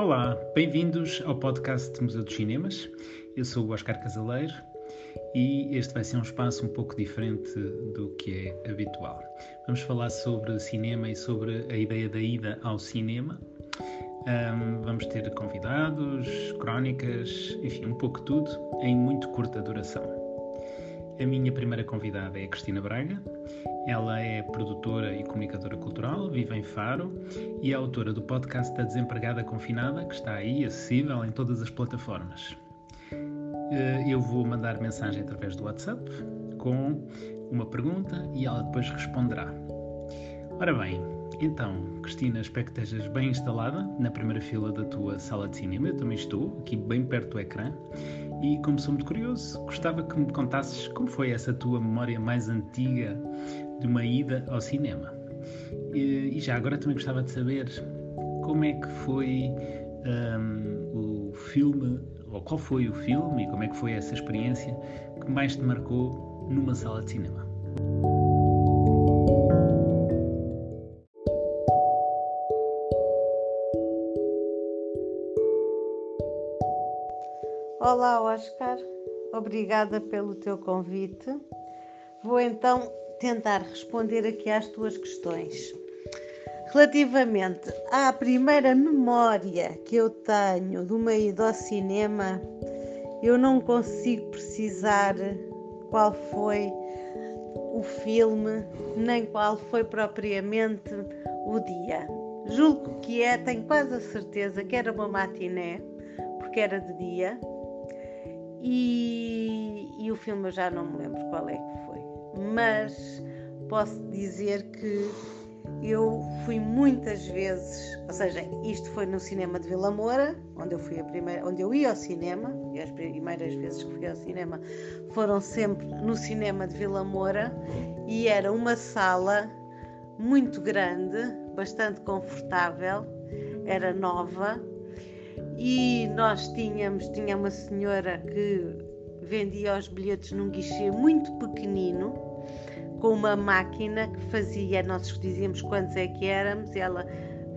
Olá, bem-vindos ao podcast Museu dos Cinemas. Eu sou o Oscar Casaleiro e este vai ser um espaço um pouco diferente do que é habitual. Vamos falar sobre cinema e sobre a ideia da ida ao cinema. Um, vamos ter convidados, crónicas, enfim, um pouco tudo em muito curta duração. A minha primeira convidada é Cristina Braga. Ela é produtora e comunicadora cultural, vive em Faro e é autora do podcast da Desempregada Confinada, que está aí acessível em todas as plataformas. Eh, eu vou mandar mensagem através do WhatsApp com uma pergunta e ela depois responderá. Ora bem, então, Cristina, espero que estejas bem instalada na primeira fila da tua sala de cinema. Eu também estou, aqui bem perto do ecrã. E como sou muito curioso, gostava que me contasses como foi essa tua memória mais antiga de uma ida ao cinema. E, e já agora também gostava de saber como é que foi um, o filme, ou qual foi o filme e como é que foi essa experiência que mais te marcou numa sala de cinema. Olá, Oscar. Obrigada pelo teu convite. Vou então tentar responder aqui às tuas questões. Relativamente à primeira memória que eu tenho de uma ida ao cinema, eu não consigo precisar qual foi o filme, nem qual foi propriamente o dia. Julgo que é, tenho quase a certeza que era uma matiné, porque era de dia, e, e o filme eu já não me lembro qual é que foi, mas posso dizer que eu fui muitas vezes, ou seja, isto foi no cinema de Vila Moura, onde eu fui a primeira, onde eu ia ao cinema, e as primeiras vezes que fui ao cinema foram sempre no cinema de Vila Moura, e era uma sala muito grande, bastante confortável, era nova, e nós tínhamos, tinha uma senhora que vendia os bilhetes num guichê muito pequenino, com uma máquina que fazia, nós dizíamos quantos é que éramos, ela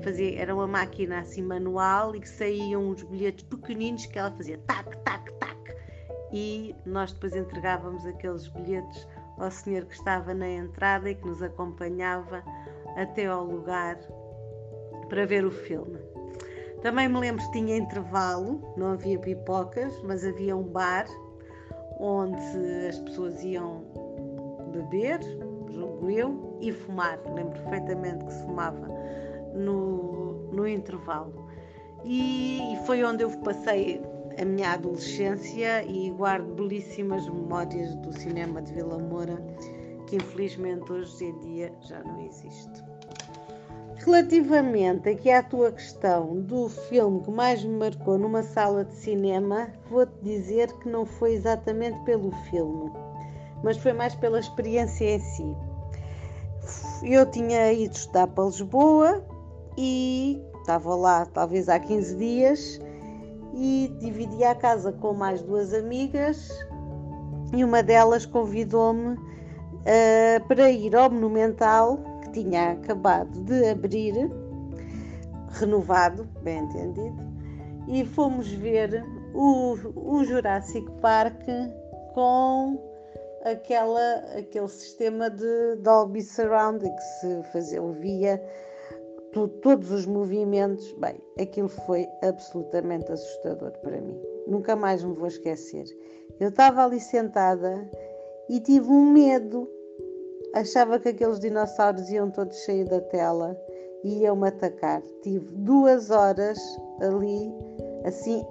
fazia, era uma máquina assim manual e que saíam uns bilhetes pequeninos que ela fazia tac, tac, tac, e nós depois entregávamos aqueles bilhetes ao senhor que estava na entrada e que nos acompanhava até ao lugar para ver o filme. Também me lembro que tinha intervalo, não havia pipocas, mas havia um bar onde as pessoas iam beber, julgo eu, e fumar. Lembro perfeitamente que se fumava no, no intervalo. E, e foi onde eu passei a minha adolescência e guardo belíssimas memórias do cinema de Vila Moura, que infelizmente hoje em dia já não existe. Relativamente aqui à tua questão do filme que mais me marcou numa sala de cinema, vou-te dizer que não foi exatamente pelo filme, mas foi mais pela experiência em si. Eu tinha ido estudar para Lisboa e estava lá talvez há 15 dias e dividi a casa com mais duas amigas e uma delas convidou-me uh, para ir ao Monumental tinha acabado de abrir, renovado, bem entendido, e fomos ver o, o Jurassic Park com aquela, aquele sistema de Dolby Surround que se fazia, ouvia todos os movimentos. Bem, aquilo foi absolutamente assustador para mim. Nunca mais me vou esquecer. Eu estava ali sentada e tive um medo Achava que aqueles dinossauros iam todos sair da tela e iam-me atacar. Tive duas horas ali, assim,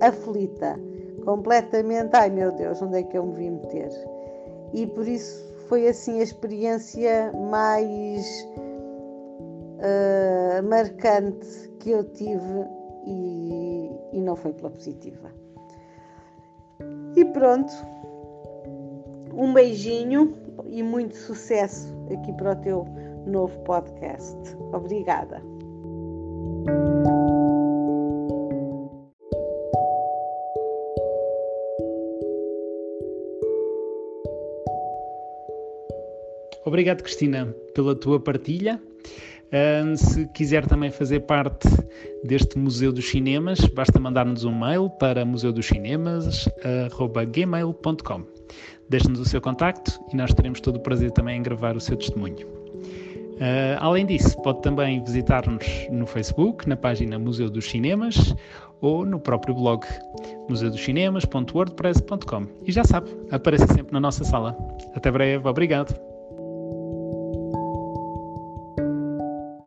aflita, completamente. Ai meu Deus, onde é que eu me vim meter? E por isso foi assim a experiência mais uh, marcante que eu tive e, e não foi pela positiva. E pronto, um beijinho e muito sucesso aqui para o teu novo podcast. Obrigada. Obrigado, Cristina, pela tua partilha. Se quiser também fazer parte deste Museu dos Cinemas, basta mandar-nos um mail para museudos.cinemas.gmail.com. Deixe-nos o seu contacto e nós teremos todo o prazer também em gravar o seu testemunho. Uh, além disso, pode também visitar-nos no Facebook, na página Museu dos Cinemas ou no próprio blog museudoscinemas.wordpress.com. E já sabe, apareça sempre na nossa sala. Até breve, obrigado.